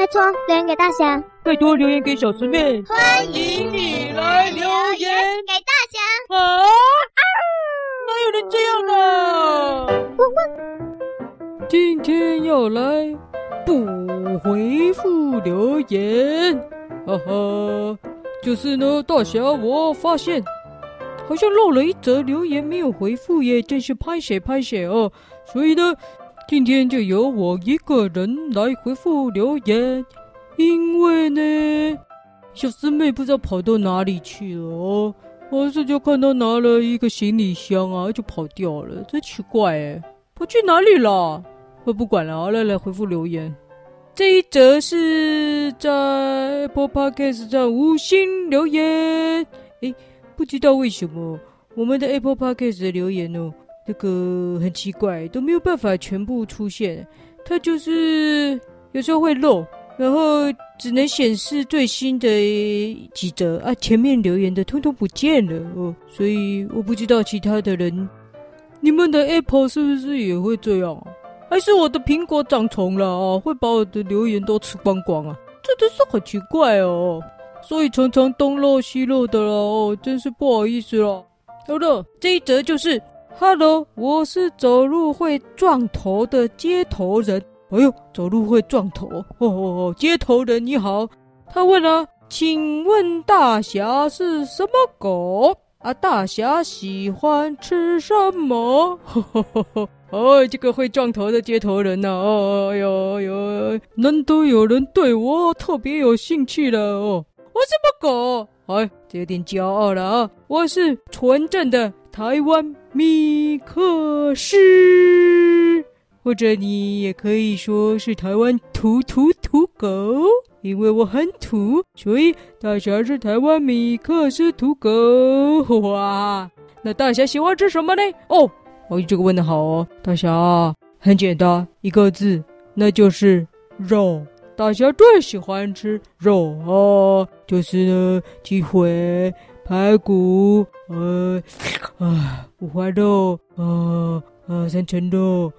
没错，留言给大侠，拜托留言给小师妹，欢迎你来留言给大侠。啊？哪有人这样呢？今天要来补回复留言，哈哈，就是呢，大侠，我发现好像漏了一则留言没有回复耶，真是拍写拍写哦，所以呢。今天就由我一个人来回复留言，因为呢，小师妹不知道跑到哪里去了哦，我是就看到拿了一个行李箱啊，就跑掉了，真奇怪哎，跑去哪里了？我不管了，好，来来回复留言。这一则是在 Apple Podcast 上五星留言，诶，不知道为什么我们的 Apple Podcast 的留言哦。这个很奇怪，都没有办法全部出现，它就是有时候会漏，然后只能显示最新的几则啊，前面留言的通通不见了哦，所以我不知道其他的人，你们的 Apple 是不是也会这样？还是我的苹果长虫了啊，会把我的留言都吃光光啊？这真是很奇怪哦，所以常常东漏西漏的了哦，真是不好意思了。好了，这一则就是。Hello，我是走路会撞头的街头人。哎呦，走路会撞头哦，哦，哦！街头人你好，他问了，请问大侠是什么狗啊？大侠喜欢吃什么？呵呵呵呵哦，这个会撞头的街头人呐，啊，哦哟哟，难得有人对我特别有兴趣了哦。我什么狗？哎，这有点骄傲了啊！我是纯正的。台湾米克斯，或者你也可以说是台湾土土土狗，因为我很土，所以大侠是台湾米克斯土狗。哇，那大侠喜欢吃什么呢？哦，哦，这个问得好哦，大侠很简单，一个字，那就是肉。大侠最喜欢吃肉哦，就是呢，鸡腿。排骨，呃，啊，五花肉，呃，呃，三层肉，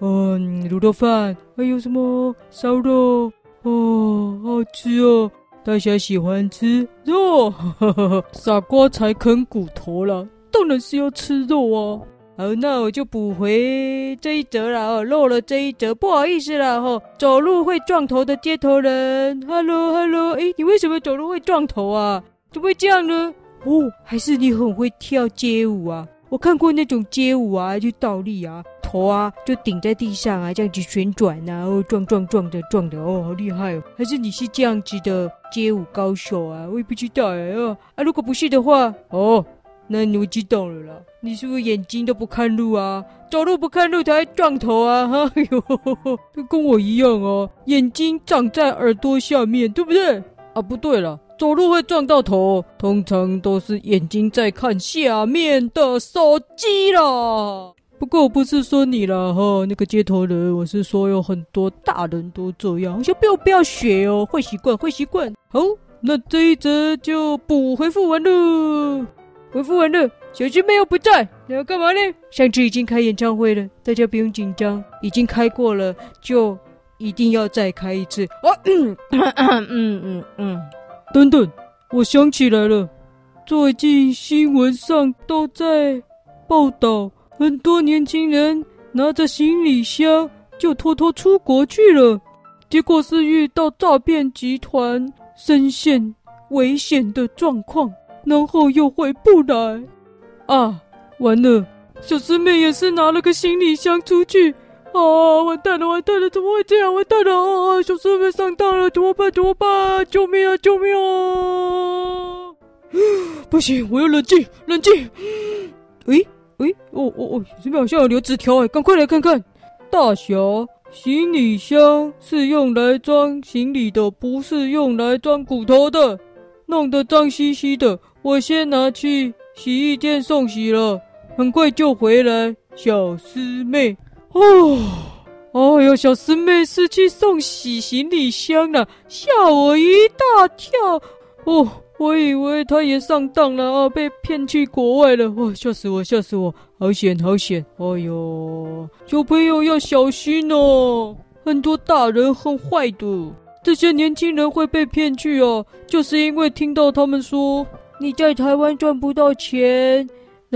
嗯，卤肉饭，还有什么烧肉，哦，好吃哦！大侠喜欢吃肉，呵呵呵，傻瓜才啃骨头了，当然是要吃肉啊！好，那我就补回这一折了哦，漏了这一折，不好意思了哈。走路会撞头的街头人，Hello，Hello，哎，你为什么走路会撞头啊？怎么会这样呢？哦，还是你很会跳街舞啊！我看过那种街舞啊，就倒立啊，头啊就顶在地上啊，这样子旋转啊，哦撞撞撞的撞的，哦，好厉害哦！还是你是这样子的街舞高手啊？我也不知道哎哦啊！如果不是的话，哦，那你知道了啦。你是不是眼睛都不看路啊？走路不看路才会撞头啊？哈 哎呦，跟我一样哦，眼睛长在耳朵下面，对不对？啊，不对了。走路会撞到头，通常都是眼睛在看下面的手机啦。不过我不是说你啦，哈，那个街头人，我是说有很多大人都这样，就不要不要学哦，会习惯会习惯。好，那这一则就补回复完了，回复完了，小师妹又不在，你要干嘛呢？上次已经开演唱会了，大家不用紧张，已经开过了，就一定要再开一次。哦，嗯嗯嗯嗯。等等，我想起来了，最近新闻上都在报道，很多年轻人拿着行李箱就偷偷出国去了，结果是遇到诈骗集团，深陷危险的状况，然后又回不来。啊，完了，小师妹也是拿了个行李箱出去。啊！完蛋了，完蛋了！怎么会这样？完蛋了！啊！小师妹上当了，怎么办？怎么办？救命啊！救命啊！不行，我要冷静，冷静。诶诶，哦哦哦，小师妹好像有留纸条哎，赶快来看看。大侠，行李箱是用来装行李的，不是用来装骨头的。弄得脏兮兮的，我先拿去洗衣店送洗了，很快就回来。小师妹。哦，哦哟，小师妹是去送洗行李箱了，吓我一大跳。哦，我以为她也上当了啊，被骗去国外了。哇，吓死我，吓死我，好险，好险。哎呦，小朋友要小心哦，很多大人很坏的。这些年轻人会被骗去哦，就是因为听到他们说你在台湾赚不到钱，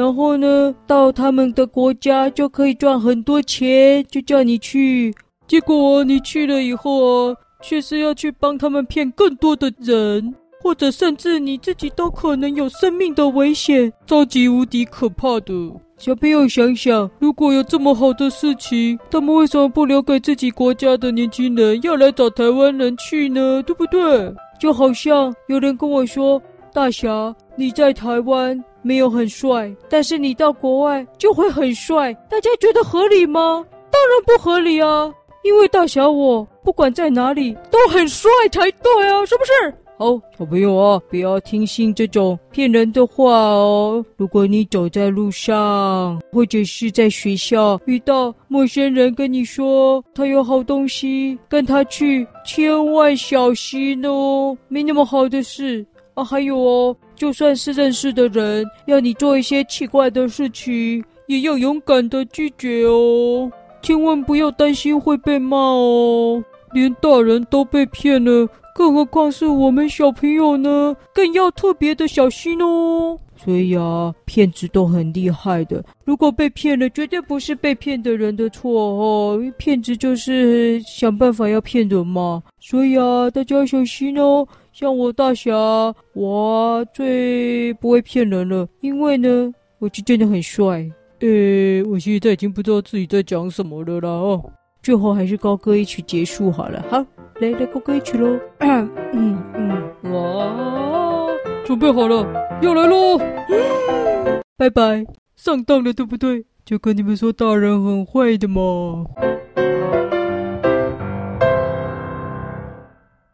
然后呢，到他们的国家就可以赚很多钱，就叫你去。结果你去了以后啊，却是要去帮他们骗更多的人。或者甚至你自己都可能有生命的危险，超级无敌可怕的。小朋友想想，如果有这么好的事情，他们为什么不留给自己国家的年轻人，要来找台湾人去呢？对不对？就好像有人跟我说：“大侠，你在台湾没有很帅，但是你到国外就会很帅。”大家觉得合理吗？当然不合理啊！因为大小我不管在哪里都很帅才对啊，是不是？好，小朋友啊，不要听信这种骗人的话哦。如果你走在路上，或者是在学校遇到陌生人跟你说他有好东西，跟他去，千万小心哦，没那么好的事啊。还有哦，就算是认识的人要你做一些奇怪的事情，也要勇敢的拒绝哦，千万不要担心会被骂哦。连大人都被骗了。更何况是我们小朋友呢，更要特别的小心哦。所以啊，骗子都很厉害的。如果被骗了，绝对不是被骗的人的错哦。骗子就是想办法要骗人嘛。所以啊，大家要小心哦。像我大侠，我最不会骗人了，因为呢，我就真的很帅。呃，我现在已经不知道自己在讲什么了啦哦。最后还是高歌一曲结束好了，好。来来，高歌一曲喽！嗯嗯，哇，准备好了，又来喽！拜拜，上当了对不对？就跟你们说，大人很坏的嘛。